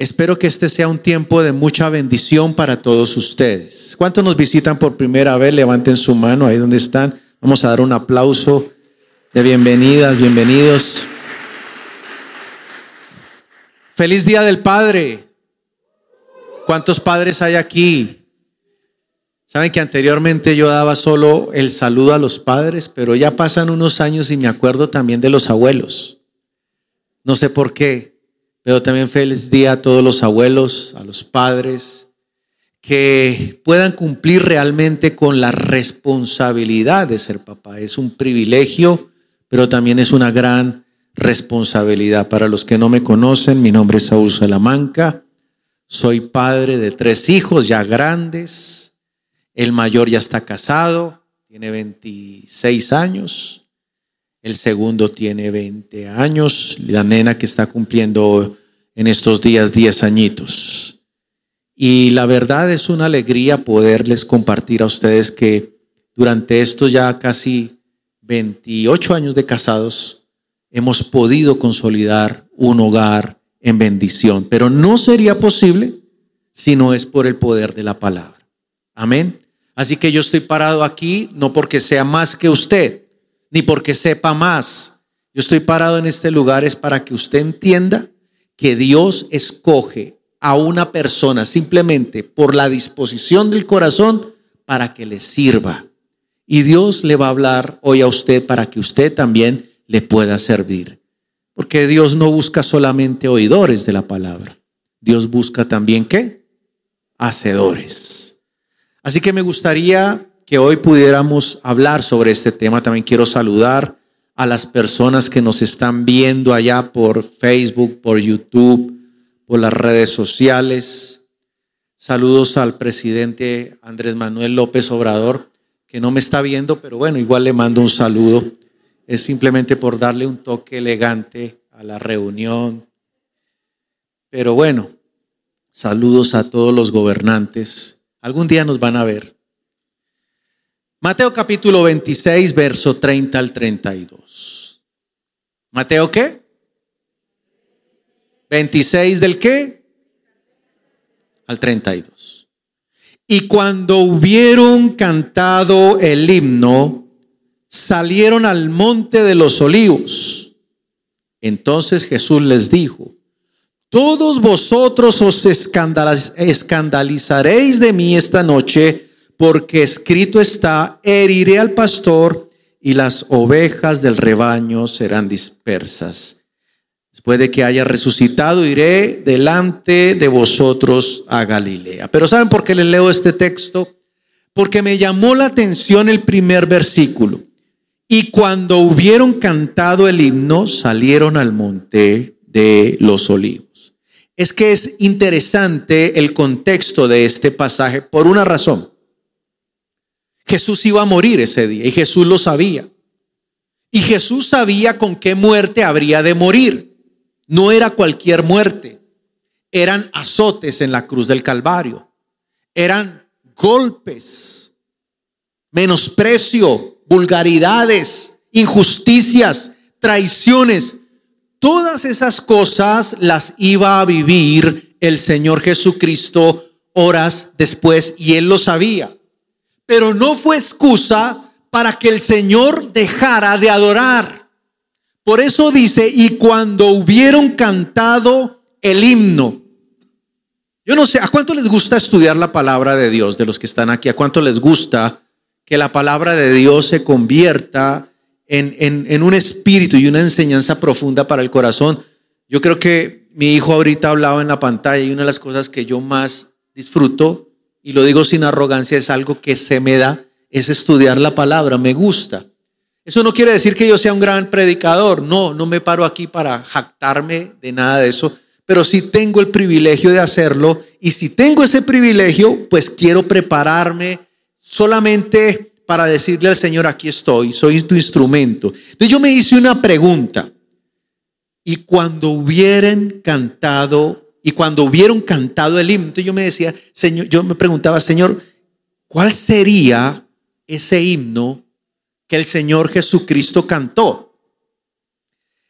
Espero que este sea un tiempo de mucha bendición para todos ustedes. ¿Cuántos nos visitan por primera vez? Levanten su mano ahí donde están. Vamos a dar un aplauso de bienvenidas, bienvenidos. Feliz Día del Padre. ¿Cuántos padres hay aquí? Saben que anteriormente yo daba solo el saludo a los padres, pero ya pasan unos años y me acuerdo también de los abuelos. No sé por qué, pero también feliz día a todos los abuelos, a los padres, que puedan cumplir realmente con la responsabilidad de ser papá. Es un privilegio, pero también es una gran responsabilidad. Para los que no me conocen, mi nombre es Saúl Salamanca, soy padre de tres hijos ya grandes, el mayor ya está casado, tiene 26 años, el segundo tiene 20 años, la nena que está cumpliendo en estos días 10 añitos. Y la verdad es una alegría poderles compartir a ustedes que durante estos ya casi 28 años de casados hemos podido consolidar un hogar en bendición, pero no sería posible si no es por el poder de la palabra. Amén. Así que yo estoy parado aquí no porque sea más que usted, ni porque sepa más. Yo estoy parado en este lugar es para que usted entienda que Dios escoge a una persona simplemente por la disposición del corazón para que le sirva. Y Dios le va a hablar hoy a usted para que usted también le pueda servir. Porque Dios no busca solamente oidores de la palabra. Dios busca también qué? Hacedores. Así que me gustaría que hoy pudiéramos hablar sobre este tema. También quiero saludar a las personas que nos están viendo allá por Facebook, por YouTube, por las redes sociales. Saludos al presidente Andrés Manuel López Obrador, que no me está viendo, pero bueno, igual le mando un saludo. Es simplemente por darle un toque elegante a la reunión. Pero bueno, saludos a todos los gobernantes. Algún día nos van a ver. Mateo capítulo 26, verso 30 al 32. ¿Mateo qué? 26 del qué? Al 32. Y cuando hubieron cantado el himno, salieron al monte de los olivos. Entonces Jesús les dijo, todos vosotros os escandalizaréis de mí esta noche porque escrito está, heriré al pastor y las ovejas del rebaño serán dispersas. Después de que haya resucitado, iré delante de vosotros a Galilea. Pero ¿saben por qué les leo este texto? Porque me llamó la atención el primer versículo. Y cuando hubieron cantado el himno, salieron al monte de los olivos. Es que es interesante el contexto de este pasaje por una razón. Jesús iba a morir ese día y Jesús lo sabía. Y Jesús sabía con qué muerte habría de morir. No era cualquier muerte. Eran azotes en la cruz del Calvario. Eran golpes, menosprecio, vulgaridades, injusticias, traiciones. Todas esas cosas las iba a vivir el Señor Jesucristo horas después y él lo sabía pero no fue excusa para que el Señor dejara de adorar. Por eso dice, y cuando hubieron cantado el himno, yo no sé, ¿a cuánto les gusta estudiar la palabra de Dios de los que están aquí? ¿A cuánto les gusta que la palabra de Dios se convierta en, en un espíritu y una enseñanza profunda para el corazón? Yo creo que mi hijo ahorita hablaba en la pantalla y una de las cosas que yo más disfruto y lo digo sin arrogancia, es algo que se me da, es estudiar la palabra, me gusta. Eso no quiere decir que yo sea un gran predicador, no, no me paro aquí para jactarme de nada de eso, pero sí tengo el privilegio de hacerlo y si tengo ese privilegio, pues quiero prepararme solamente para decirle al Señor, aquí estoy, soy tu instrumento. Entonces yo me hice una pregunta, y cuando hubieran cantado y cuando hubieron cantado el himno, yo me decía, Señor, yo me preguntaba, Señor, ¿cuál sería ese himno que el Señor Jesucristo cantó?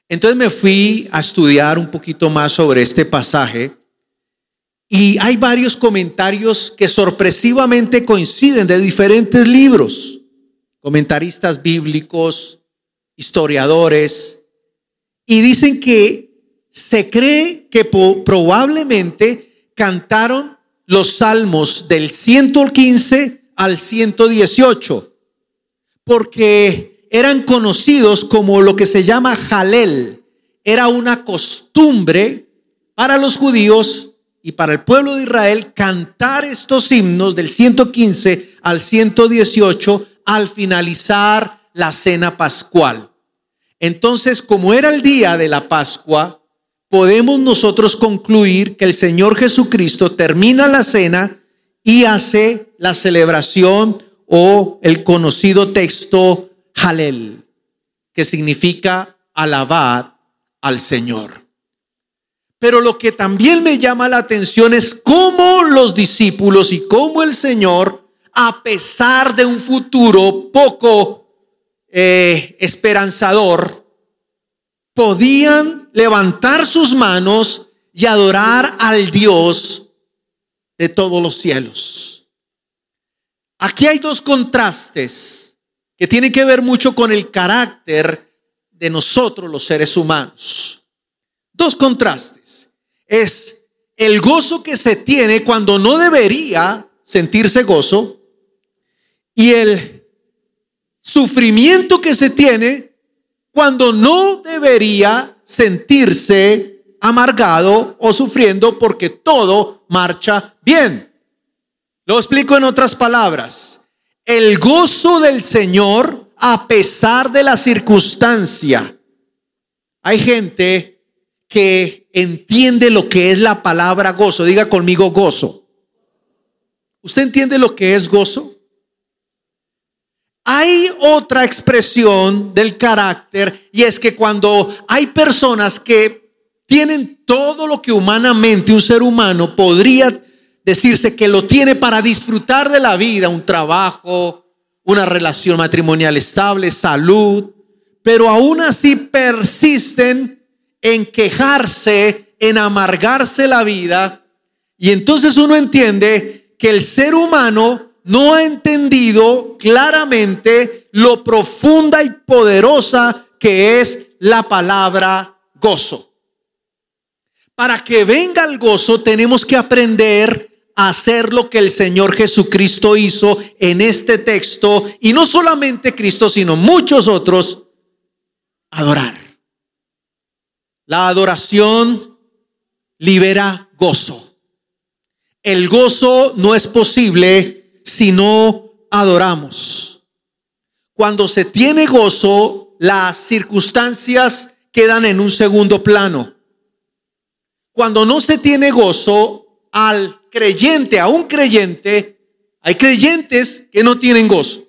Entonces me fui a estudiar un poquito más sobre este pasaje. Y hay varios comentarios que sorpresivamente coinciden de diferentes libros, comentaristas bíblicos, historiadores, y dicen que se cree que probablemente cantaron los salmos del 115 al 118, porque eran conocidos como lo que se llama jalel. Era una costumbre para los judíos y para el pueblo de Israel cantar estos himnos del 115 al 118 al finalizar la cena pascual. Entonces, como era el día de la Pascua, podemos nosotros concluir que el Señor Jesucristo termina la cena y hace la celebración o el conocido texto Halel, que significa alabar al Señor. Pero lo que también me llama la atención es cómo los discípulos y cómo el Señor, a pesar de un futuro poco eh, esperanzador, podían levantar sus manos y adorar al Dios de todos los cielos. Aquí hay dos contrastes que tienen que ver mucho con el carácter de nosotros los seres humanos. Dos contrastes es el gozo que se tiene cuando no debería sentirse gozo y el sufrimiento que se tiene cuando no debería sentirse amargado o sufriendo porque todo marcha bien. Lo explico en otras palabras. El gozo del Señor a pesar de la circunstancia. Hay gente que entiende lo que es la palabra gozo. Diga conmigo gozo. ¿Usted entiende lo que es gozo? Hay otra expresión del carácter y es que cuando hay personas que tienen todo lo que humanamente un ser humano podría decirse que lo tiene para disfrutar de la vida, un trabajo, una relación matrimonial estable, salud, pero aún así persisten en quejarse, en amargarse la vida. Y entonces uno entiende que el ser humano no ha entendido claramente lo profunda y poderosa que es la palabra gozo. Para que venga el gozo tenemos que aprender a hacer lo que el Señor Jesucristo hizo en este texto y no solamente Cristo, sino muchos otros, adorar. La adoración libera gozo. El gozo no es posible si no adoramos. Cuando se tiene gozo, las circunstancias quedan en un segundo plano. Cuando no se tiene gozo, al creyente, a un creyente, hay creyentes que no tienen gozo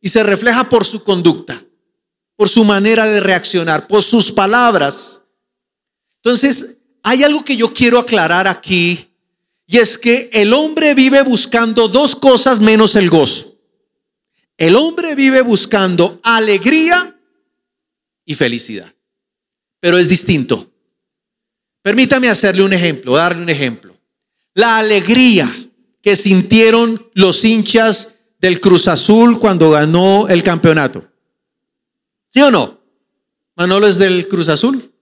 y se refleja por su conducta, por su manera de reaccionar, por sus palabras entonces, hay algo que yo quiero aclarar aquí, y es que el hombre vive buscando dos cosas menos el gozo. El hombre vive buscando alegría y felicidad, pero es distinto. Permítame hacerle un ejemplo, darle un ejemplo. La alegría que sintieron los hinchas del Cruz Azul cuando ganó el campeonato. ¿Sí o no? Manolo es del Cruz Azul.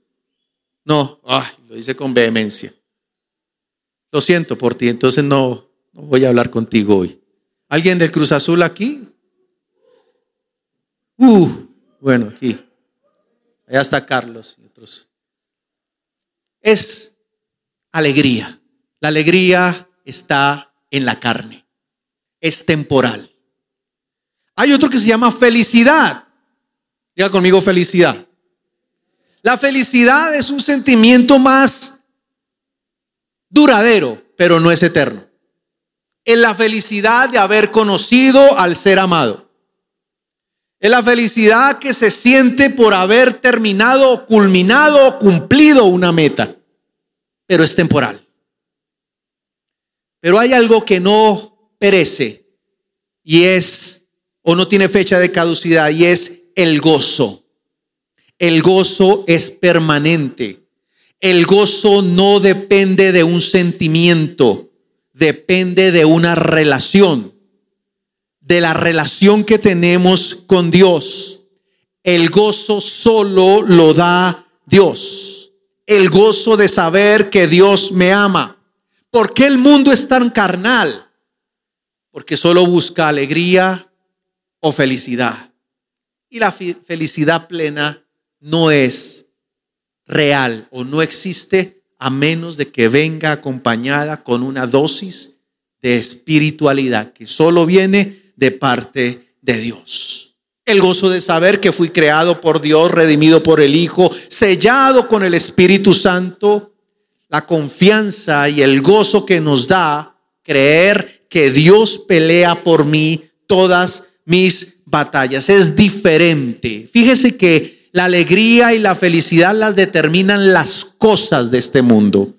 No, lo dice con vehemencia. Lo siento por ti, entonces no, no voy a hablar contigo hoy. ¿Alguien del Cruz Azul aquí? Uh, bueno, aquí. Allá está Carlos y otros. Es alegría. La alegría está en la carne. Es temporal. Hay otro que se llama felicidad. Diga conmigo felicidad. La felicidad es un sentimiento más duradero, pero no es eterno. Es la felicidad de haber conocido al ser amado. Es la felicidad que se siente por haber terminado, culminado cumplido una meta, pero es temporal. Pero hay algo que no perece y es, o no tiene fecha de caducidad, y es el gozo. El gozo es permanente. El gozo no depende de un sentimiento, depende de una relación, de la relación que tenemos con Dios. El gozo solo lo da Dios. El gozo de saber que Dios me ama. ¿Por qué el mundo es tan carnal? Porque solo busca alegría o felicidad. Y la felicidad plena no es real o no existe a menos de que venga acompañada con una dosis de espiritualidad que solo viene de parte de Dios. El gozo de saber que fui creado por Dios, redimido por el Hijo, sellado con el Espíritu Santo, la confianza y el gozo que nos da creer que Dios pelea por mí todas mis batallas. Es diferente. Fíjese que la alegría y la felicidad las determinan las cosas de este mundo.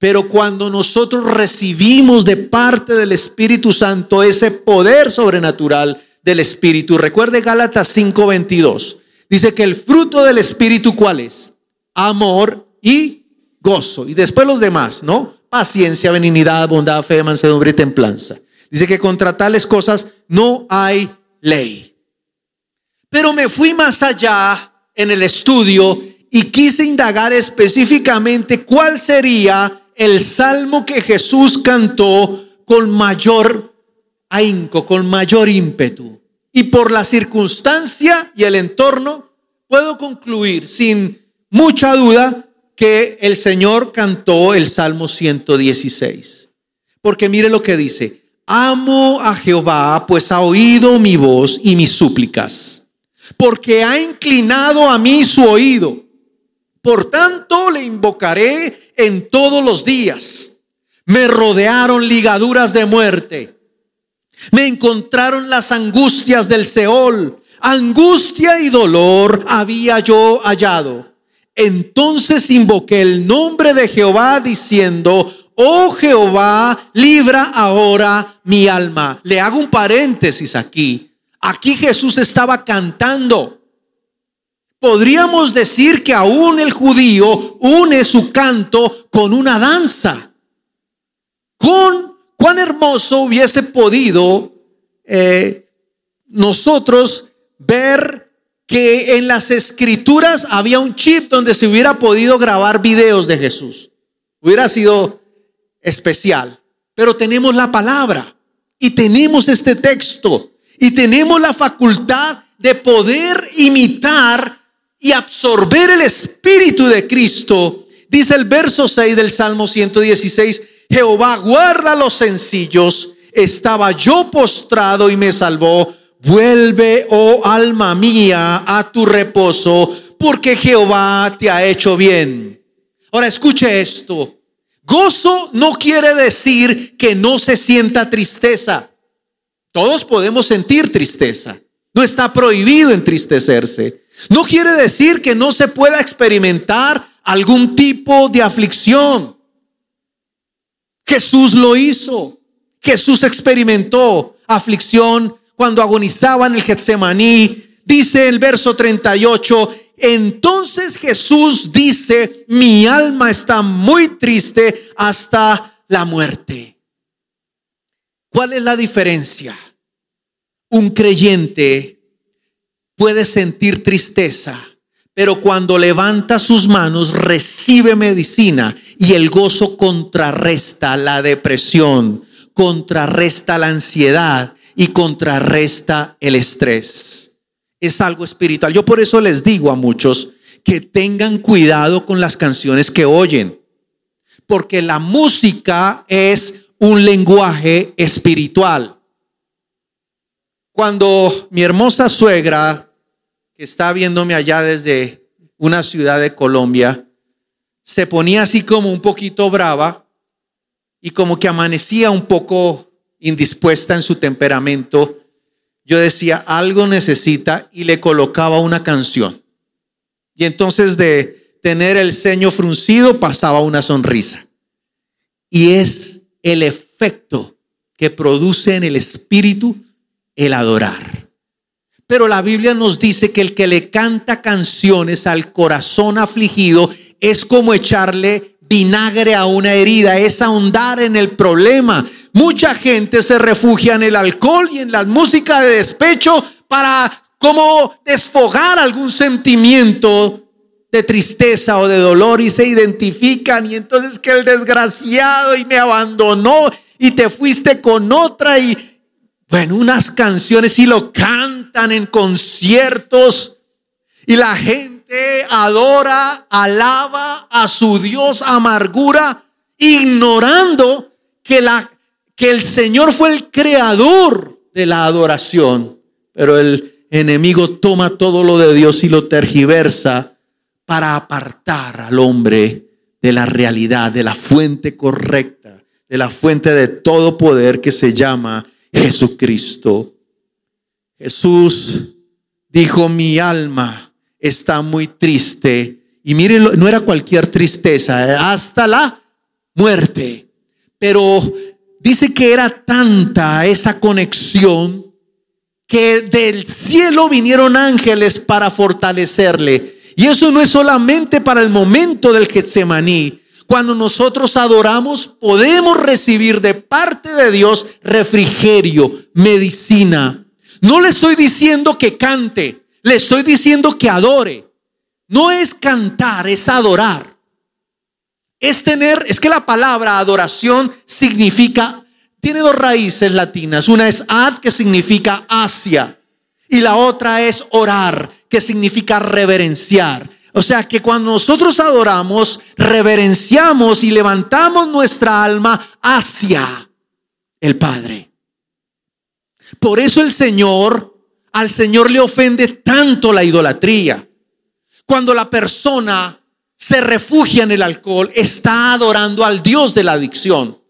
Pero cuando nosotros recibimos de parte del Espíritu Santo ese poder sobrenatural del Espíritu, recuerde Gálatas 5:22, dice que el fruto del Espíritu cuál es? Amor y gozo. Y después los demás, ¿no? Paciencia, benignidad, bondad, fe, mansedumbre y templanza. Dice que contra tales cosas no hay ley. Pero me fui más allá en el estudio y quise indagar específicamente cuál sería el salmo que Jesús cantó con mayor ahínco, con mayor ímpetu. Y por la circunstancia y el entorno, puedo concluir sin mucha duda que el Señor cantó el Salmo 116. Porque mire lo que dice, amo a Jehová, pues ha oído mi voz y mis súplicas, porque ha inclinado a mí su oído. Por tanto le invocaré en todos los días. Me rodearon ligaduras de muerte. Me encontraron las angustias del Seol. Angustia y dolor había yo hallado entonces invoqué el nombre de Jehová diciendo, oh Jehová, libra ahora mi alma. Le hago un paréntesis aquí. Aquí Jesús estaba cantando. Podríamos decir que aún el judío une su canto con una danza. Con cuán hermoso hubiese podido eh, nosotros ver que en las escrituras había un chip donde se hubiera podido grabar videos de Jesús. Hubiera sido especial. Pero tenemos la palabra y tenemos este texto y tenemos la facultad de poder imitar y absorber el Espíritu de Cristo. Dice el verso 6 del Salmo 116, Jehová guarda los sencillos, estaba yo postrado y me salvó Vuelve, oh alma mía, a tu reposo, porque Jehová te ha hecho bien. Ahora escuche esto. Gozo no quiere decir que no se sienta tristeza. Todos podemos sentir tristeza. No está prohibido entristecerse. No quiere decir que no se pueda experimentar algún tipo de aflicción. Jesús lo hizo. Jesús experimentó aflicción cuando agonizaba en el Getsemaní, dice el verso 38, entonces Jesús dice, mi alma está muy triste hasta la muerte. ¿Cuál es la diferencia? Un creyente puede sentir tristeza, pero cuando levanta sus manos recibe medicina y el gozo contrarresta la depresión, contrarresta la ansiedad y contrarresta el estrés. Es algo espiritual. Yo por eso les digo a muchos que tengan cuidado con las canciones que oyen, porque la música es un lenguaje espiritual. Cuando mi hermosa suegra, que está viéndome allá desde una ciudad de Colombia, se ponía así como un poquito brava y como que amanecía un poco indispuesta en su temperamento, yo decía, algo necesita y le colocaba una canción. Y entonces de tener el ceño fruncido pasaba una sonrisa. Y es el efecto que produce en el espíritu el adorar. Pero la Biblia nos dice que el que le canta canciones al corazón afligido, es como echarle vinagre a una herida, es ahondar en el problema. Mucha gente se refugia en el alcohol y en la música de despecho para como desfogar algún sentimiento de tristeza o de dolor y se identifican y entonces que el desgraciado y me abandonó y te fuiste con otra y bueno, unas canciones y lo cantan en conciertos y la gente adora, alaba a su Dios amargura, ignorando que, la, que el Señor fue el creador de la adoración. Pero el enemigo toma todo lo de Dios y lo tergiversa para apartar al hombre de la realidad, de la fuente correcta, de la fuente de todo poder que se llama Jesucristo. Jesús dijo, mi alma está muy triste. Y miren, no era cualquier tristeza, eh, hasta la muerte. Pero dice que era tanta esa conexión que del cielo vinieron ángeles para fortalecerle. Y eso no es solamente para el momento del Getsemaní, cuando nosotros adoramos, podemos recibir de parte de Dios refrigerio, medicina. No le estoy diciendo que cante, le estoy diciendo que adore. No es cantar, es adorar. Es tener, es que la palabra adoración significa, tiene dos raíces latinas. Una es ad, que significa hacia, y la otra es orar, que significa reverenciar. O sea que cuando nosotros adoramos, reverenciamos y levantamos nuestra alma hacia el Padre. Por eso el Señor, al Señor le ofende tanto la idolatría. Cuando la persona se refugia en el alcohol, está adorando al Dios de la adicción.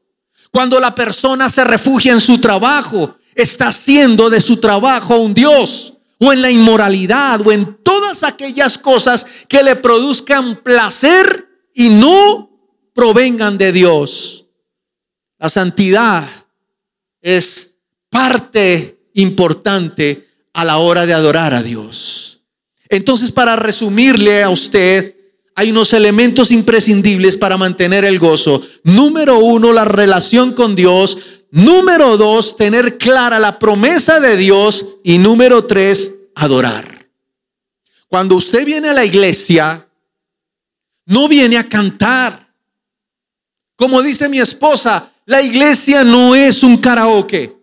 Cuando la persona se refugia en su trabajo, está haciendo de su trabajo un Dios o en la inmoralidad o en todas aquellas cosas que le produzcan placer y no provengan de Dios. La santidad es parte importante a la hora de adorar a Dios. Entonces, para resumirle a usted, hay unos elementos imprescindibles para mantener el gozo. Número uno, la relación con Dios. Número dos, tener clara la promesa de Dios. Y número tres, adorar. Cuando usted viene a la iglesia, no viene a cantar. Como dice mi esposa, la iglesia no es un karaoke.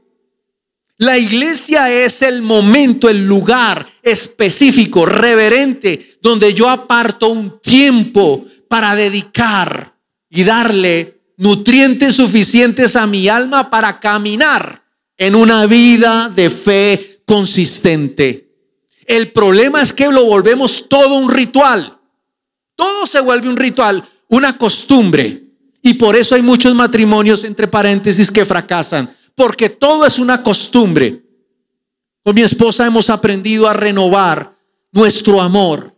La iglesia es el momento, el lugar específico, reverente, donde yo aparto un tiempo para dedicar y darle nutrientes suficientes a mi alma para caminar en una vida de fe consistente. El problema es que lo volvemos todo un ritual. Todo se vuelve un ritual, una costumbre. Y por eso hay muchos matrimonios, entre paréntesis, que fracasan. Porque todo es una costumbre. Con mi esposa hemos aprendido a renovar nuestro amor,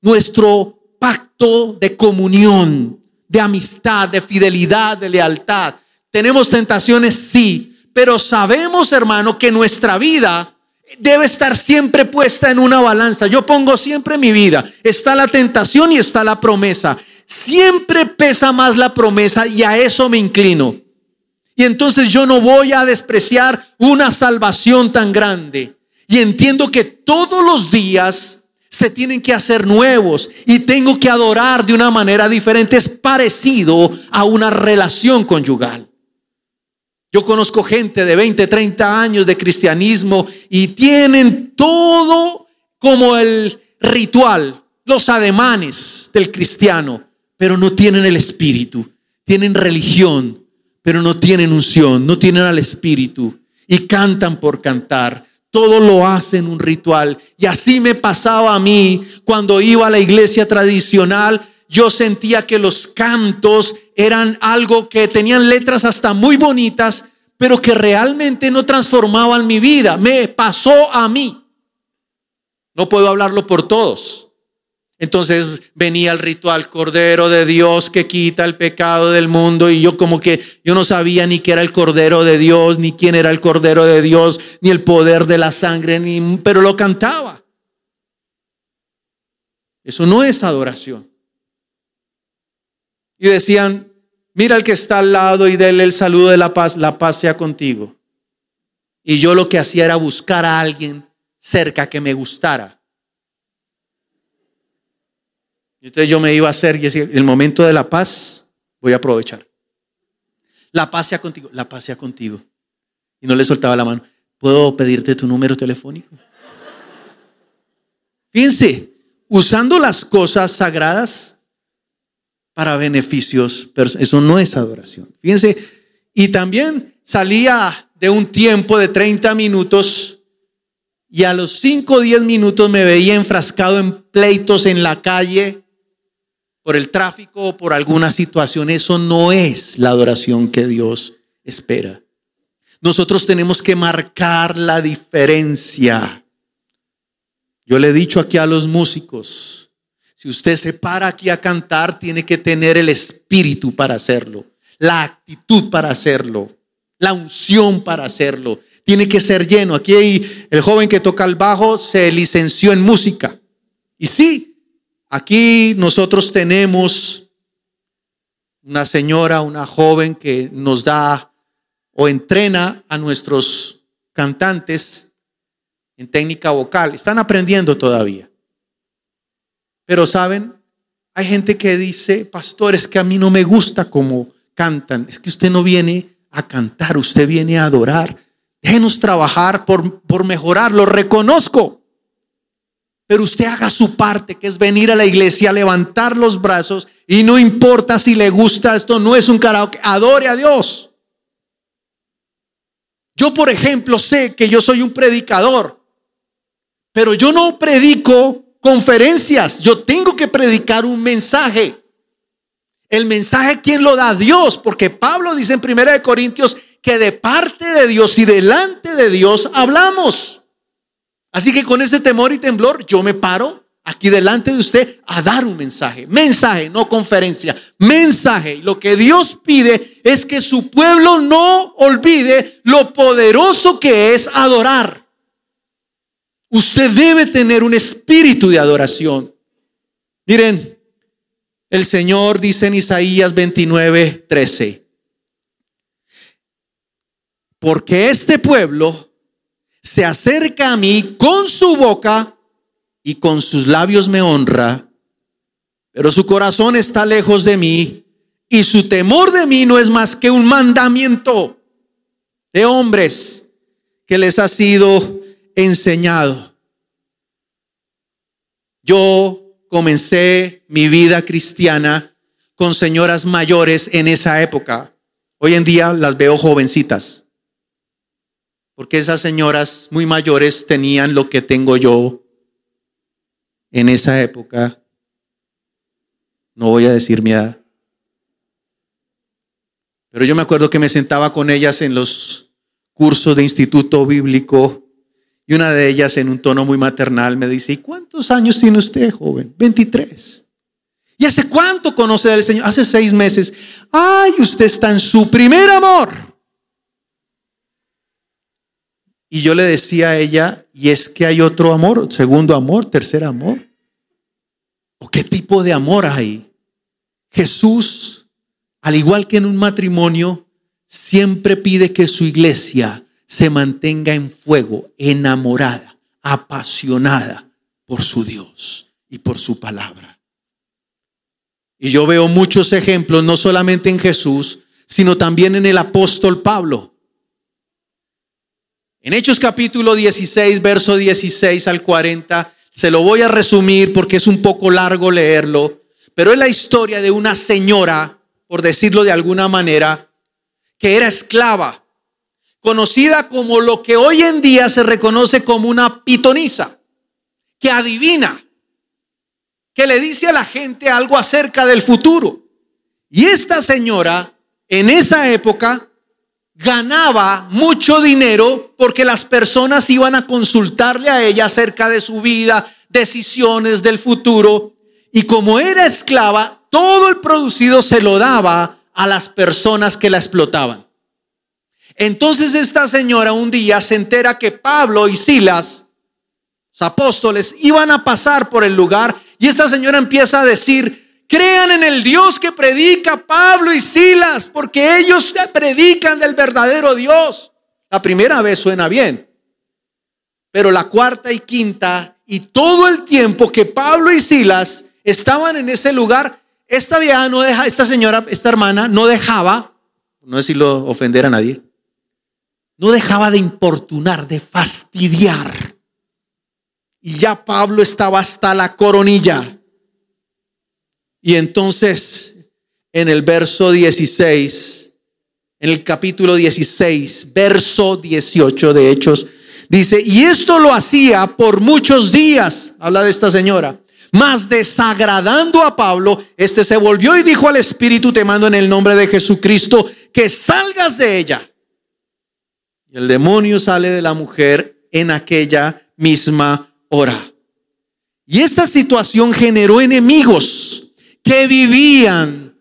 nuestro pacto de comunión, de amistad, de fidelidad, de lealtad. Tenemos tentaciones, sí, pero sabemos, hermano, que nuestra vida debe estar siempre puesta en una balanza. Yo pongo siempre mi vida. Está la tentación y está la promesa. Siempre pesa más la promesa y a eso me inclino. Y entonces yo no voy a despreciar una salvación tan grande. Y entiendo que todos los días se tienen que hacer nuevos y tengo que adorar de una manera diferente. Es parecido a una relación conyugal. Yo conozco gente de 20, 30 años de cristianismo y tienen todo como el ritual, los ademanes del cristiano, pero no tienen el espíritu. Tienen religión, pero no tienen unción, no tienen al espíritu y cantan por cantar todo lo hacen un ritual. Y así me pasaba a mí cuando iba a la iglesia tradicional. Yo sentía que los cantos eran algo que tenían letras hasta muy bonitas, pero que realmente no transformaban mi vida. Me pasó a mí. No puedo hablarlo por todos. Entonces venía el ritual Cordero de Dios que quita el pecado del mundo y yo como que yo no sabía ni qué era el Cordero de Dios, ni quién era el Cordero de Dios, ni el poder de la sangre, ni, pero lo cantaba. Eso no es adoración. Y decían, mira el que está al lado y déle el saludo de la paz, la paz sea contigo. Y yo lo que hacía era buscar a alguien cerca que me gustara. Y entonces yo me iba a hacer y decía, el momento de la paz voy a aprovechar. La paz sea contigo, la paz sea contigo. Y no le soltaba la mano. ¿Puedo pedirte tu número telefónico? Fíjense, usando las cosas sagradas para beneficios, pero eso no es adoración. Fíjense, y también salía de un tiempo de 30 minutos y a los 5 o 10 minutos me veía enfrascado en pleitos en la calle por el tráfico o por alguna situación. Eso no es la adoración que Dios espera. Nosotros tenemos que marcar la diferencia. Yo le he dicho aquí a los músicos, si usted se para aquí a cantar, tiene que tener el espíritu para hacerlo, la actitud para hacerlo, la unción para hacerlo. Tiene que ser lleno. Aquí el joven que toca el bajo se licenció en música. Y sí, aquí nosotros tenemos una señora, una joven que nos da o entrena a nuestros cantantes en técnica vocal. Están aprendiendo todavía. Pero saben, hay gente que dice, pastor, es que a mí no me gusta cómo cantan. Es que usted no viene a cantar, usted viene a adorar. Déjenos trabajar por, por mejorar, lo reconozco. Pero usted haga su parte, que es venir a la iglesia, levantar los brazos y no importa si le gusta esto, no es un karaoke, adore a Dios. Yo, por ejemplo, sé que yo soy un predicador, pero yo no predico conferencias, yo tengo que predicar un mensaje. El mensaje, ¿quién lo da? Dios, porque Pablo dice en 1 Corintios que de parte de Dios y delante de Dios hablamos. Así que con ese temor y temblor yo me paro aquí delante de usted a dar un mensaje. Mensaje, no conferencia. Mensaje. Lo que Dios pide es que su pueblo no olvide lo poderoso que es adorar. Usted debe tener un espíritu de adoración. Miren, el Señor dice en Isaías 29, 13. Porque este pueblo se acerca a mí con su boca y con sus labios me honra, pero su corazón está lejos de mí y su temor de mí no es más que un mandamiento de hombres que les ha sido enseñado. Yo comencé mi vida cristiana con señoras mayores en esa época. Hoy en día las veo jovencitas, porque esas señoras muy mayores tenían lo que tengo yo en esa época, no voy a decir mi edad, pero yo me acuerdo que me sentaba con ellas en los cursos de instituto bíblico y una de ellas en un tono muy maternal me dice, ¿y cuántos años tiene usted, joven? 23. ¿Y hace cuánto conoce al Señor? Hace seis meses. Ay, usted está en su primer amor. Y yo le decía a ella, y es que hay otro amor, segundo amor, tercer amor. ¿O qué tipo de amor hay? Jesús, al igual que en un matrimonio, siempre pide que su iglesia se mantenga en fuego, enamorada, apasionada por su Dios y por su palabra. Y yo veo muchos ejemplos, no solamente en Jesús, sino también en el apóstol Pablo. En Hechos capítulo 16, verso 16 al 40, se lo voy a resumir porque es un poco largo leerlo, pero es la historia de una señora, por decirlo de alguna manera, que era esclava, conocida como lo que hoy en día se reconoce como una pitonisa, que adivina, que le dice a la gente algo acerca del futuro. Y esta señora, en esa época, ganaba mucho dinero porque las personas iban a consultarle a ella acerca de su vida, decisiones del futuro. Y como era esclava, todo el producido se lo daba a las personas que la explotaban. Entonces esta señora un día se entera que Pablo y Silas, los apóstoles, iban a pasar por el lugar y esta señora empieza a decir Crean en el Dios que predica Pablo y Silas, porque ellos predican del verdadero Dios. La primera vez suena bien, pero la cuarta y quinta y todo el tiempo que Pablo y Silas estaban en ese lugar, esta vieja no deja, esta señora, esta hermana no dejaba, no decirlo ofender a nadie, no dejaba de importunar, de fastidiar. Y ya Pablo estaba hasta la coronilla. Y entonces, en el verso 16, en el capítulo 16, verso 18 de Hechos, dice, y esto lo hacía por muchos días, habla de esta señora, mas desagradando a Pablo, este se volvió y dijo al Espíritu, te mando en el nombre de Jesucristo, que salgas de ella. Y el demonio sale de la mujer en aquella misma hora. Y esta situación generó enemigos que vivían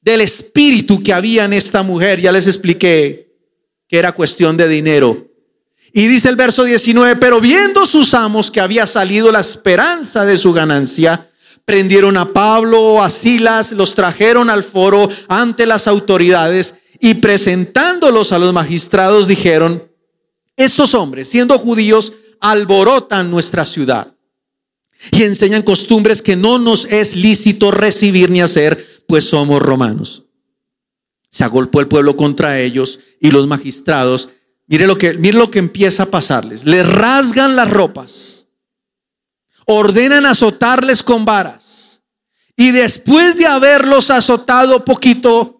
del espíritu que había en esta mujer. Ya les expliqué que era cuestión de dinero. Y dice el verso 19, pero viendo sus amos que había salido la esperanza de su ganancia, prendieron a Pablo, a Silas, los trajeron al foro ante las autoridades y presentándolos a los magistrados dijeron, estos hombres, siendo judíos, alborotan nuestra ciudad y enseñan costumbres que no nos es lícito recibir ni hacer, pues somos romanos. Se agolpó el pueblo contra ellos y los magistrados, mire lo que, mire lo que empieza a pasarles, les rasgan las ropas, ordenan azotarles con varas y después de haberlos azotado poquito,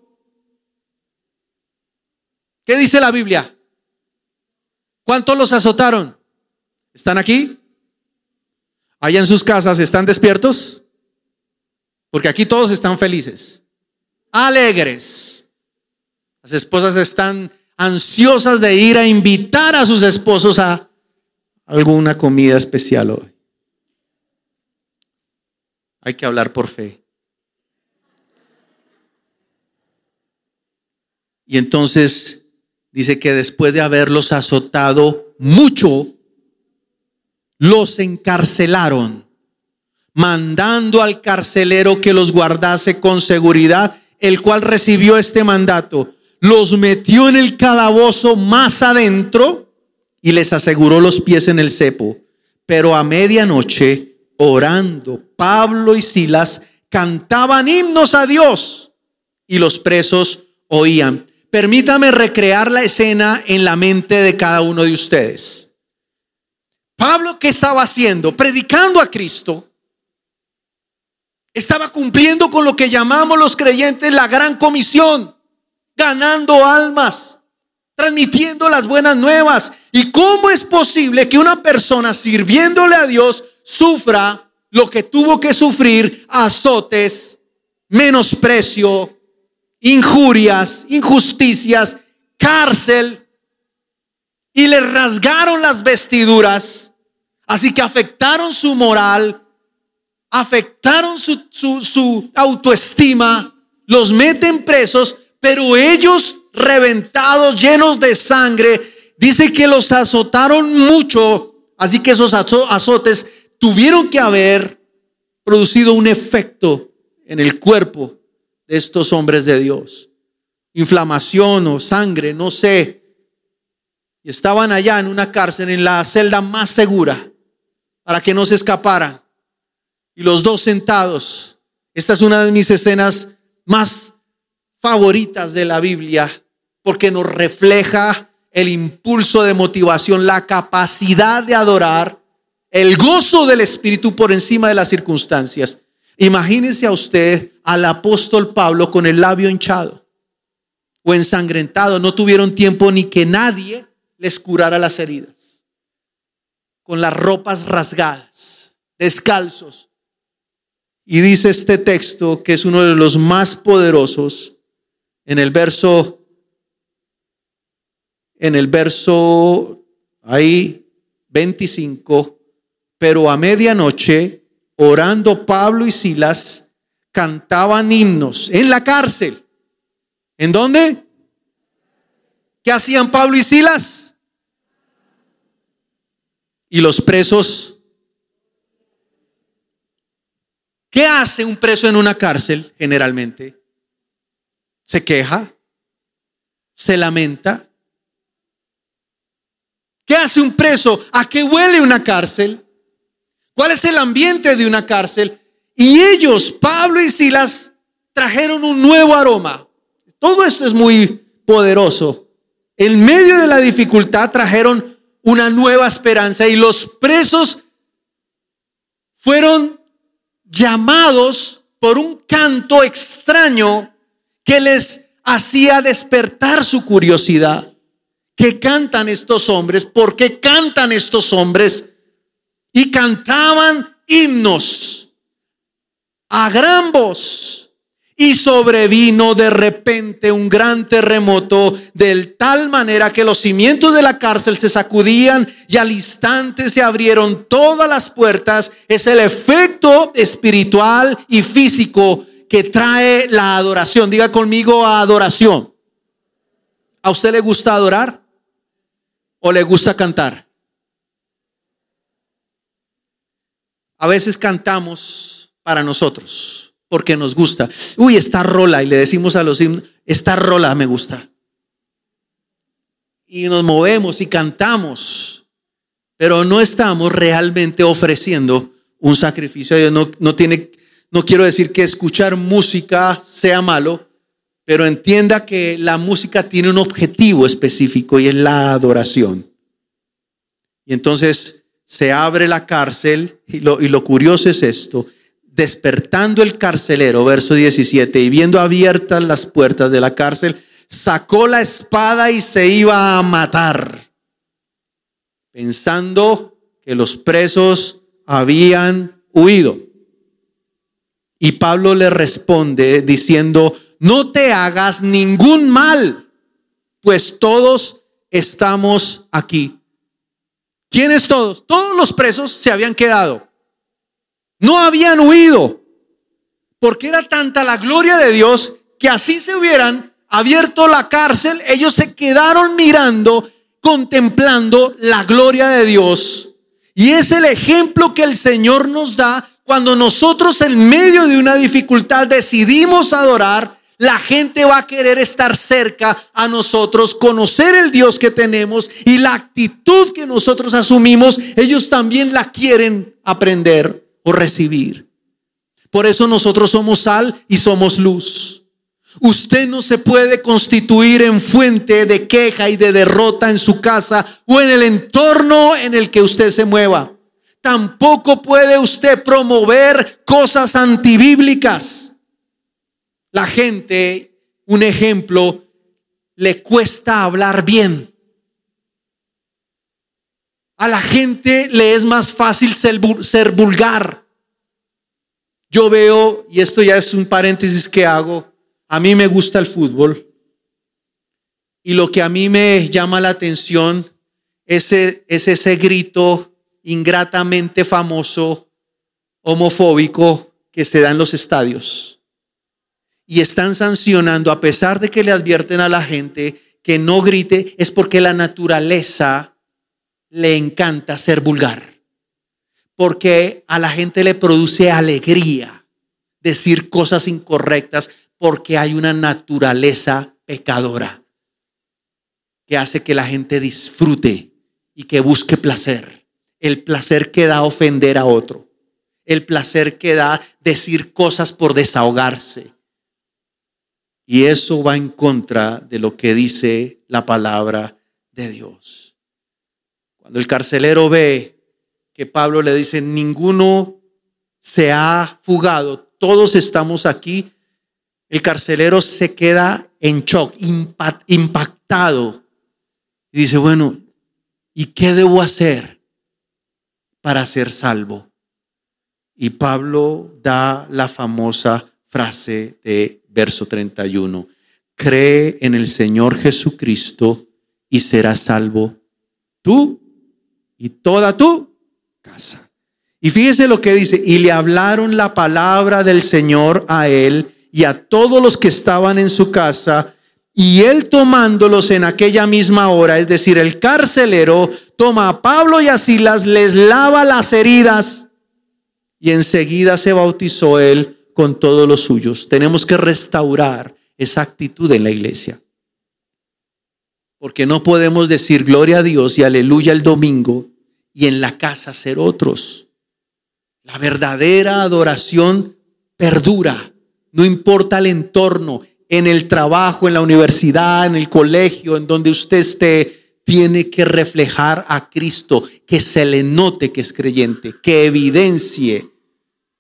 ¿qué dice la Biblia? ¿Cuántos los azotaron? ¿Están aquí? allá en sus casas están despiertos? Porque aquí todos están felices, alegres. Las esposas están ansiosas de ir a invitar a sus esposos a alguna comida especial hoy. Hay que hablar por fe. Y entonces dice que después de haberlos azotado mucho, los encarcelaron, mandando al carcelero que los guardase con seguridad, el cual recibió este mandato. Los metió en el calabozo más adentro y les aseguró los pies en el cepo. Pero a medianoche, orando, Pablo y Silas cantaban himnos a Dios y los presos oían. Permítame recrear la escena en la mente de cada uno de ustedes. Pablo, ¿qué estaba haciendo? Predicando a Cristo. Estaba cumpliendo con lo que llamamos los creyentes la gran comisión, ganando almas, transmitiendo las buenas nuevas. ¿Y cómo es posible que una persona sirviéndole a Dios sufra lo que tuvo que sufrir, azotes, menosprecio, injurias, injusticias, cárcel, y le rasgaron las vestiduras? Así que afectaron su moral, afectaron su, autoestima, los meten presos, pero ellos reventados, llenos de sangre, dice que los azotaron mucho, así que esos azotes tuvieron que haber producido un efecto en el cuerpo de estos hombres de Dios. Inflamación o sangre, no sé. Estaban allá en una cárcel, en la celda más segura para que no se escaparan. Y los dos sentados. Esta es una de mis escenas más favoritas de la Biblia porque nos refleja el impulso de motivación, la capacidad de adorar, el gozo del Espíritu por encima de las circunstancias. Imagínense a usted al apóstol Pablo con el labio hinchado o ensangrentado. No tuvieron tiempo ni que nadie les curara las heridas con las ropas rasgadas, descalzos. Y dice este texto, que es uno de los más poderosos, en el verso, en el verso ahí 25, pero a medianoche, orando Pablo y Silas, cantaban himnos en la cárcel. ¿En dónde? ¿Qué hacían Pablo y Silas? y los presos ¿Qué hace un preso en una cárcel generalmente? Se queja, se lamenta. ¿Qué hace un preso? ¿A qué huele una cárcel? ¿Cuál es el ambiente de una cárcel? Y ellos, Pablo y Silas, trajeron un nuevo aroma. Todo esto es muy poderoso. En medio de la dificultad trajeron una nueva esperanza y los presos fueron llamados por un canto extraño que les hacía despertar su curiosidad. ¿Qué cantan estos hombres? ¿Por qué cantan estos hombres? Y cantaban himnos a gran voz y sobrevino de repente un gran terremoto de tal manera que los cimientos de la cárcel se sacudían y al instante se abrieron todas las puertas. Es el efecto espiritual y físico que trae la adoración. Diga conmigo adoración. ¿A usted le gusta adorar o le gusta cantar? A veces cantamos para nosotros porque nos gusta. Uy, esta rola, y le decimos a los himnos, esta rola me gusta. Y nos movemos y cantamos, pero no estamos realmente ofreciendo un sacrificio No, no, tiene, no quiero decir que escuchar música sea malo, pero entienda que la música tiene un objetivo específico y es la adoración. Y entonces se abre la cárcel y lo, y lo curioso es esto, despertando el carcelero, verso 17, y viendo abiertas las puertas de la cárcel, sacó la espada y se iba a matar, pensando que los presos habían huido. Y Pablo le responde diciendo, no te hagas ningún mal, pues todos estamos aquí. ¿Quiénes todos? Todos los presos se habían quedado. No habían huido, porque era tanta la gloria de Dios que así se hubieran abierto la cárcel, ellos se quedaron mirando, contemplando la gloria de Dios. Y es el ejemplo que el Señor nos da cuando nosotros en medio de una dificultad decidimos adorar. La gente va a querer estar cerca a nosotros, conocer el Dios que tenemos y la actitud que nosotros asumimos, ellos también la quieren aprender recibir. Por eso nosotros somos sal y somos luz. Usted no se puede constituir en fuente de queja y de derrota en su casa o en el entorno en el que usted se mueva. Tampoco puede usted promover cosas antibíblicas. La gente, un ejemplo, le cuesta hablar bien. A la gente le es más fácil ser, vulgar. Yo veo, y esto ya es un paréntesis que hago, a mí me gusta el fútbol. Y lo que a mí me llama la atención es, es ese grito ingratamente famoso, homofóbico, que se da en los estadios. Y están sancionando, a pesar de que le advierten a la gente que no grite, es porque la naturaleza le encanta ser vulgar. Porque a la gente le produce alegría decir cosas incorrectas porque hay una naturaleza pecadora que hace que la gente disfrute y que busque placer. El placer que da ofender a otro. El placer que da decir cosas por desahogarse. Y eso va en contra de lo que dice la palabra de Dios. Cuando el carcelero ve que Pablo le dice, ninguno se ha fugado, todos estamos aquí, el carcelero se queda en shock, impactado. Y dice, bueno, ¿y qué debo hacer para ser salvo? Y Pablo da la famosa frase de verso 31. Cree en el Señor Jesucristo y serás salvo tú y toda tu casa. Y fíjese lo que dice, y le hablaron la palabra del Señor a él y a todos los que estaban en su casa, y él tomándolos en aquella misma hora, es decir, el carcelero toma a Pablo y a Silas, les lava las heridas y enseguida se bautizó él con todos los suyos. Tenemos que restaurar esa actitud en la iglesia. Porque no podemos decir gloria a Dios y aleluya el domingo y en la casa ser otros. La verdadera adoración perdura, no importa el entorno, en el trabajo, en la universidad, en el colegio, en donde usted esté, tiene que reflejar a Cristo, que se le note que es creyente, que evidencie.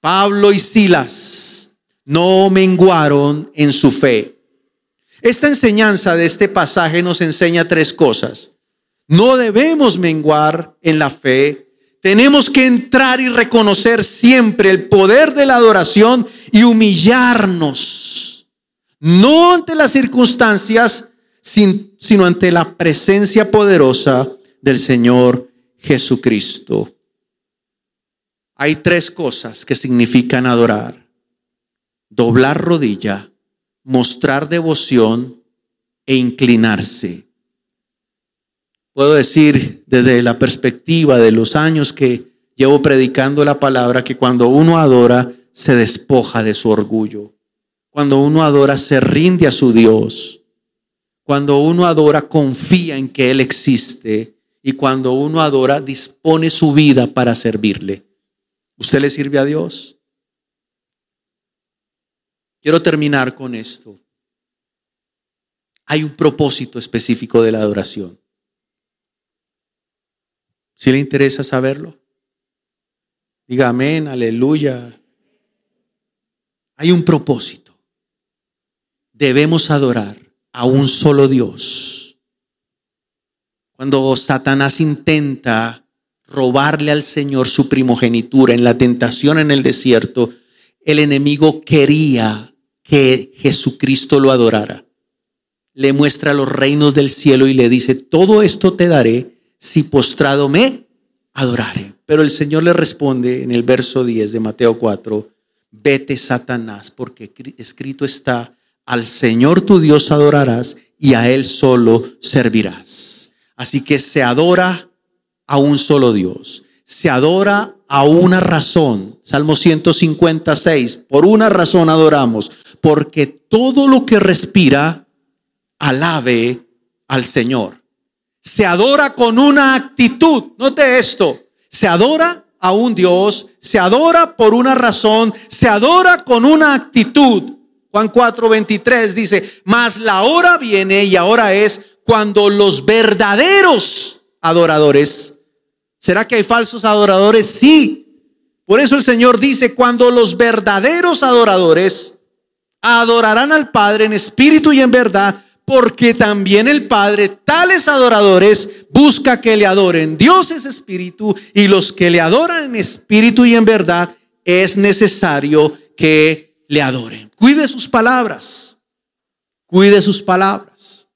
Pablo y Silas no menguaron en su fe. Esta enseñanza de este pasaje nos enseña tres cosas. No debemos menguar en la fe. Tenemos que entrar y reconocer siempre el poder de la adoración y humillarnos. No ante las circunstancias, sino ante la presencia poderosa del Señor Jesucristo. Hay tres cosas que significan adorar. Doblar rodilla, mostrar devoción e inclinarse. Puedo decir desde la perspectiva de los años que llevo predicando la palabra que cuando uno adora se despoja de su orgullo. Cuando uno adora se rinde a su Dios. Cuando uno adora confía en que Él existe. Y cuando uno adora dispone su vida para servirle. ¿Usted le sirve a Dios? Quiero terminar con esto. Hay un propósito específico de la adoración. Si le interesa saberlo, diga amén, aleluya. Hay un propósito. Debemos adorar a un solo Dios. Cuando Satanás intenta robarle al Señor su primogenitura en la tentación en el desierto, el enemigo quería que Jesucristo lo adorara. Le muestra los reinos del cielo y le dice, todo esto te daré si postrado me adorare. Pero el Señor le responde en el verso 10 de Mateo 4, vete Satanás, porque escrito está, al Señor tu Dios adorarás y a Él solo servirás. Así que se adora a un solo Dios, se adora a una razón. Salmo 156, por una razón adoramos, porque todo lo que respira, alabe al Señor se adora con una actitud. Note esto, se adora a un Dios, se adora por una razón, se adora con una actitud. Juan 4:23 dice, mas la hora viene y ahora es cuando los verdaderos adoradores, ¿será que hay falsos adoradores? Sí. Por eso el Señor dice, cuando los verdaderos adoradores adorarán al Padre en espíritu y en verdad, porque también el Padre, tales adoradores, busca que le adoren. Dios es espíritu y los que le adoran en espíritu y en verdad es necesario que le adoren. Cuide sus palabras, cuide sus palabras.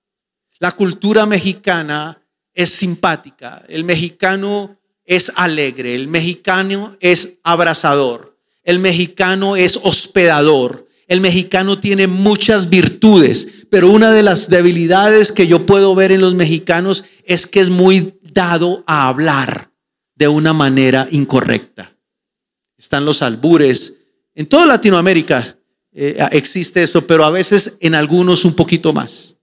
La cultura mexicana es simpática, el mexicano es alegre, el mexicano es abrazador, el mexicano es hospedador, el mexicano tiene muchas virtudes, pero una de las debilidades que yo puedo ver en los mexicanos es que es muy dado a hablar de una manera incorrecta. Están los albures. En toda Latinoamérica eh, existe eso, pero a veces en algunos un poquito más.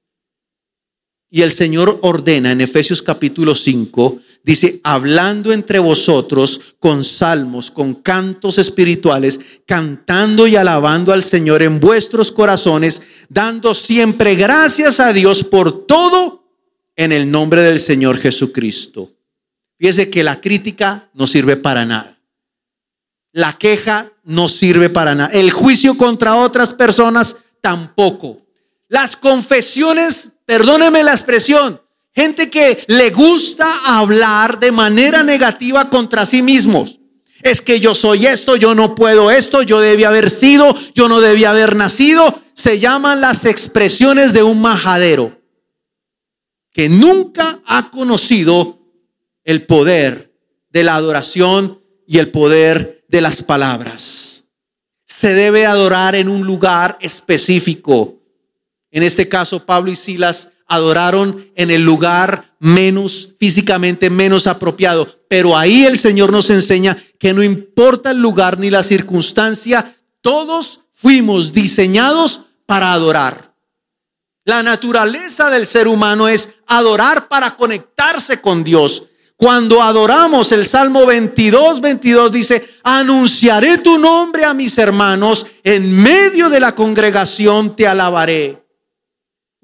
Y el Señor ordena en Efesios capítulo 5, dice, hablando entre vosotros con salmos, con cantos espirituales, cantando y alabando al Señor en vuestros corazones, dando siempre gracias a Dios por todo en el nombre del Señor Jesucristo. Fíjese que la crítica no sirve para nada. La queja no sirve para nada. El juicio contra otras personas tampoco. Las confesiones, perdóneme la expresión, gente que le gusta hablar de manera negativa contra sí mismos. Es que yo soy esto, yo no puedo esto, yo debía haber sido, yo no debía haber nacido. Se llaman las expresiones de un majadero que nunca ha conocido el poder de la adoración y el poder de las palabras. Se debe adorar en un lugar específico. En este caso, Pablo y Silas adoraron en el lugar menos, físicamente menos apropiado. Pero ahí el Señor nos enseña que no importa el lugar ni la circunstancia, todos fuimos diseñados para adorar. La naturaleza del ser humano es adorar para conectarse con Dios. Cuando adoramos, el Salmo 22, 22 dice, anunciaré tu nombre a mis hermanos, en medio de la congregación te alabaré.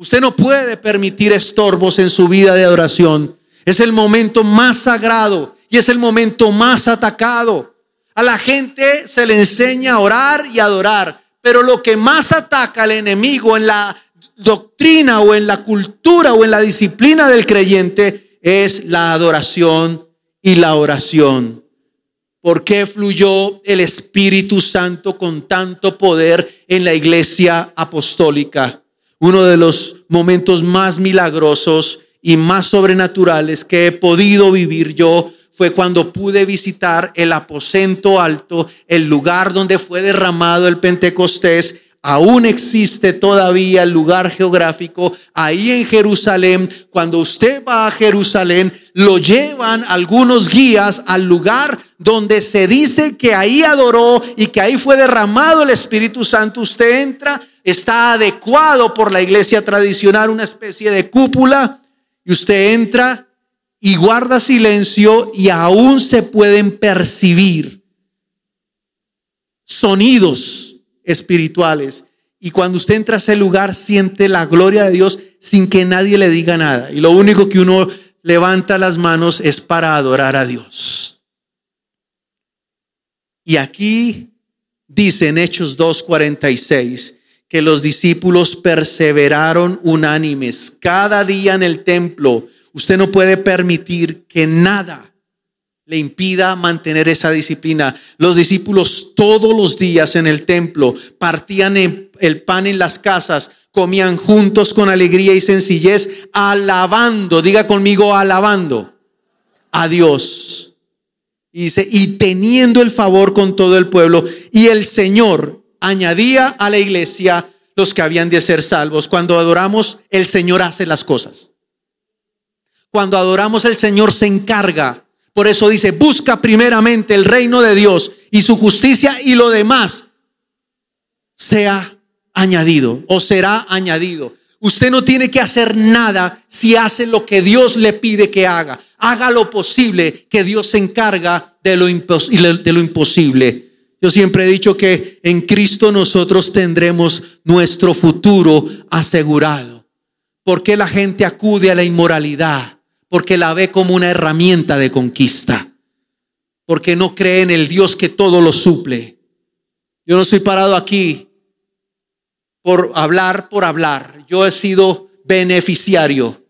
Usted no puede permitir estorbos en su vida de adoración. Es el momento más sagrado y es el momento más atacado. A la gente se le enseña a orar y adorar, pero lo que más ataca al enemigo en la doctrina o en la cultura o en la disciplina del creyente es la adoración y la oración. ¿Por qué fluyó el Espíritu Santo con tanto poder en la iglesia apostólica? Uno de los momentos más milagrosos y más sobrenaturales que he podido vivir yo fue cuando pude visitar el aposento alto, el lugar donde fue derramado el Pentecostés aún existe todavía el lugar geográfico ahí en Jerusalén. Cuando usted va a Jerusalén, lo llevan algunos guías al lugar donde se dice que ahí adoró y que ahí fue derramado el Espíritu Santo. Usted entra, está adecuado por la iglesia tradicional, una especie de cúpula, y usted entra y guarda silencio y aún se pueden percibir sonidos espirituales. Y cuando usted entra a ese lugar, siente la gloria de Dios sin que nadie le diga nada. Y lo único que uno levanta las manos es para adorar a Dios. Y aquí dice en Hechos 2.46 que los discípulos perseveraron unánimes cada día en el templo. Usted no puede permitir que nada le impida mantener esa disciplina. Los discípulos todos los días en el templo partían el pan en las casas, comían juntos con alegría y sencillez, alabando, diga conmigo, alabando a Dios. Y dice, y teniendo el favor con todo el pueblo, y el Señor añadía a la iglesia los que habían de ser salvos. Cuando adoramos, el Señor hace las cosas. Cuando adoramos, el Señor se encarga por eso dice, busca primeramente el reino de Dios y su justicia y lo demás sea añadido o será añadido. Usted no tiene que hacer nada si hace lo que Dios le pide que haga. Haga lo posible, que Dios se encarga de lo, de lo imposible. Yo siempre he dicho que en Cristo nosotros tendremos nuestro futuro asegurado. ¿Por qué la gente acude a la inmoralidad? porque la ve como una herramienta de conquista, porque no cree en el Dios que todo lo suple. Yo no estoy parado aquí por hablar, por hablar. Yo he sido beneficiario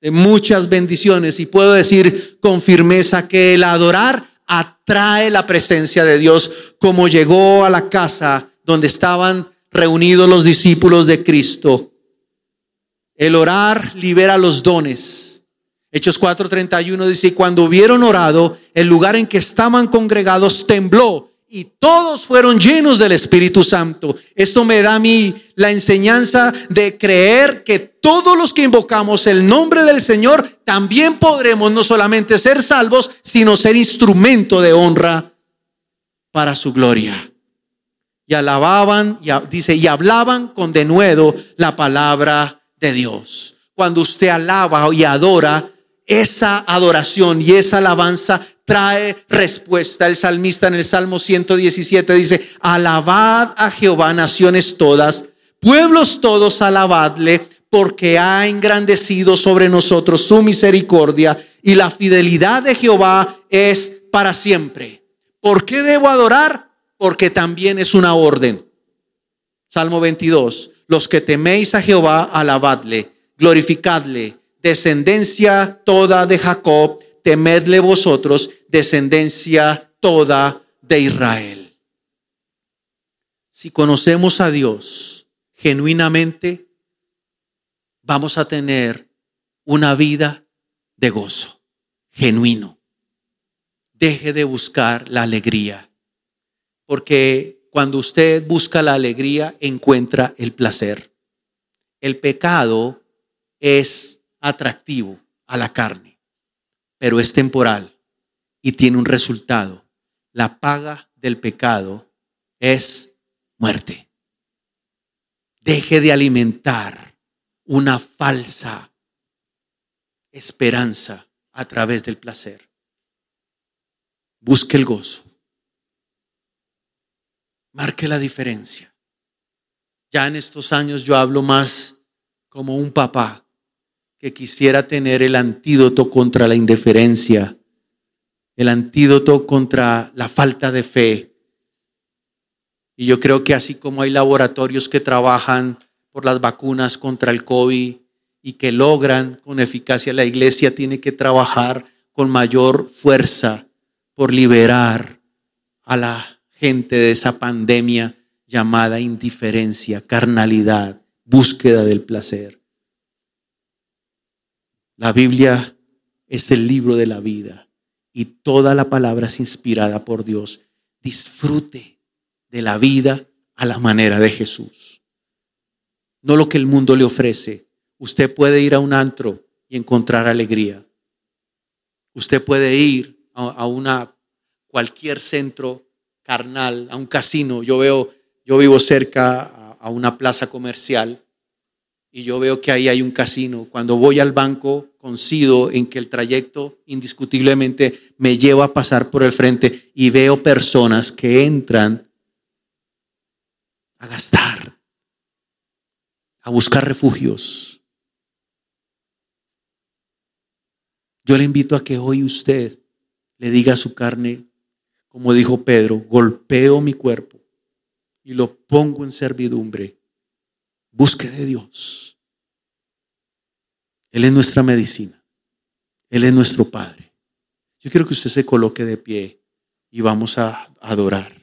de muchas bendiciones y puedo decir con firmeza que el adorar atrae la presencia de Dios como llegó a la casa donde estaban reunidos los discípulos de Cristo. El orar libera los dones Hechos 4:31 dice, y cuando hubieron orado, el lugar en que estaban congregados tembló y todos fueron llenos del Espíritu Santo. Esto me da a mí la enseñanza de creer que todos los que invocamos el nombre del Señor también podremos no solamente ser salvos, sino ser instrumento de honra para su gloria. Y alababan, y, dice, y hablaban con denuedo la palabra de Dios. Cuando usted alaba y adora, esa adoración y esa alabanza trae respuesta. El salmista en el Salmo 117 dice, alabad a Jehová naciones todas, pueblos todos alabadle, porque ha engrandecido sobre nosotros su misericordia y la fidelidad de Jehová es para siempre. ¿Por qué debo adorar? Porque también es una orden. Salmo 22, los que teméis a Jehová, alabadle, glorificadle descendencia toda de Jacob, temedle vosotros, descendencia toda de Israel. Si conocemos a Dios genuinamente, vamos a tener una vida de gozo, genuino. Deje de buscar la alegría, porque cuando usted busca la alegría, encuentra el placer. El pecado es atractivo a la carne, pero es temporal y tiene un resultado. La paga del pecado es muerte. Deje de alimentar una falsa esperanza a través del placer. Busque el gozo. Marque la diferencia. Ya en estos años yo hablo más como un papá que quisiera tener el antídoto contra la indiferencia, el antídoto contra la falta de fe. Y yo creo que así como hay laboratorios que trabajan por las vacunas contra el COVID y que logran con eficacia, la iglesia tiene que trabajar con mayor fuerza por liberar a la gente de esa pandemia llamada indiferencia, carnalidad, búsqueda del placer. La Biblia es el libro de la vida y toda la palabra es inspirada por Dios. Disfrute de la vida a la manera de Jesús. No lo que el mundo le ofrece. Usted puede ir a un antro y encontrar alegría. Usted puede ir a, una cualquier centro carnal, a un casino. Yo veo yo vivo cerca a una plaza comercial y yo veo que ahí hay un casino. Cuando voy al banco, coincido en que el trayecto indiscutiblemente me lleva a pasar por el frente y veo personas que entran a gastar, a buscar refugios. Yo le invito a que hoy usted le diga a su carne, como dijo Pedro, golpeo mi cuerpo y lo pongo en servidumbre. Busque de Dios. Él es nuestra medicina. Él es nuestro Padre. Yo quiero que usted se coloque de pie y vamos a adorar.